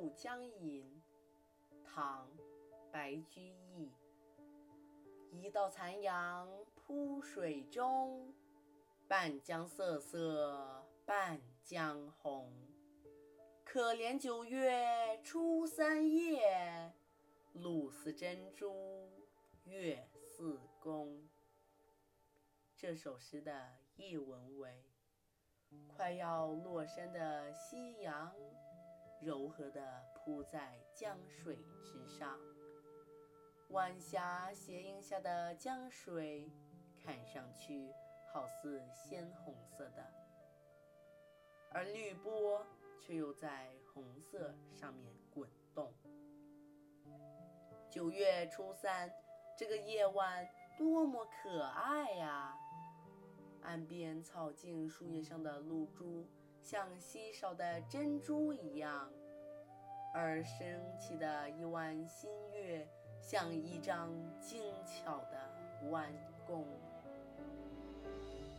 暮江吟》唐·白居易。一道残阳铺水中，半江瑟瑟半江红。可怜九月初三夜，露似真珠月似弓。这首诗的译文为：快要落山的夕阳，柔和地铺在江水之上。晚霞斜映下的江水，看上去好似鲜红色的，而绿波却又在红色上面滚动。九月初三，这个夜晚多么可爱呀！岸边草茎、树叶上的露珠，像稀少的珍珠一样，而升起的一弯新月。像一张精巧的弯弓。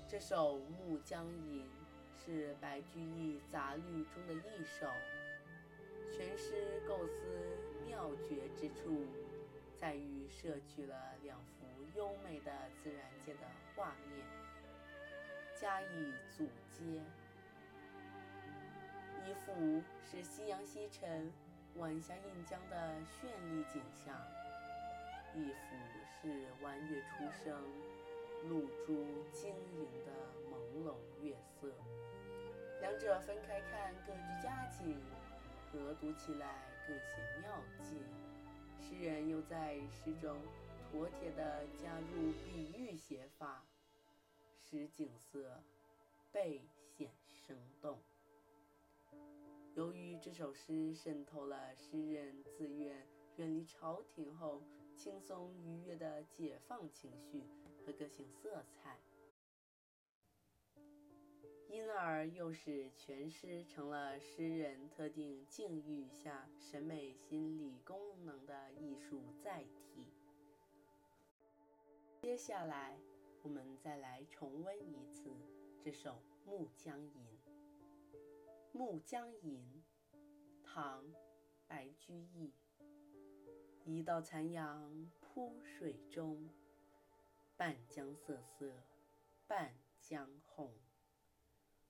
这首《暮江吟》是白居易杂律中的一首，全诗构思妙绝之处在于摄取了两幅优美的自然界的画面，加以组接。一幅是夕阳西沉、晚霞映江的绚丽景象。一幅是弯月初升，露珠晶莹的朦胧月色，两者分开看各具佳境，合读起来更显妙境。诗人又在诗中妥帖地加入比喻写法，使景色倍显生动。由于这首诗渗透了诗人自愿。远离朝廷后，轻松愉悦的解放情绪和个性色彩，因而又使全诗成了诗人特定境遇下审美心理功能的艺术载体。接下来，我们再来重温一次这首《暮江吟》。《暮江吟》，唐·白居易。一道残阳铺水中，半江瑟瑟半江红。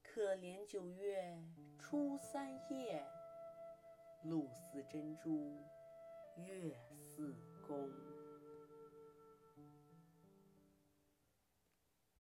可怜九月初三夜，露似真珠月似弓。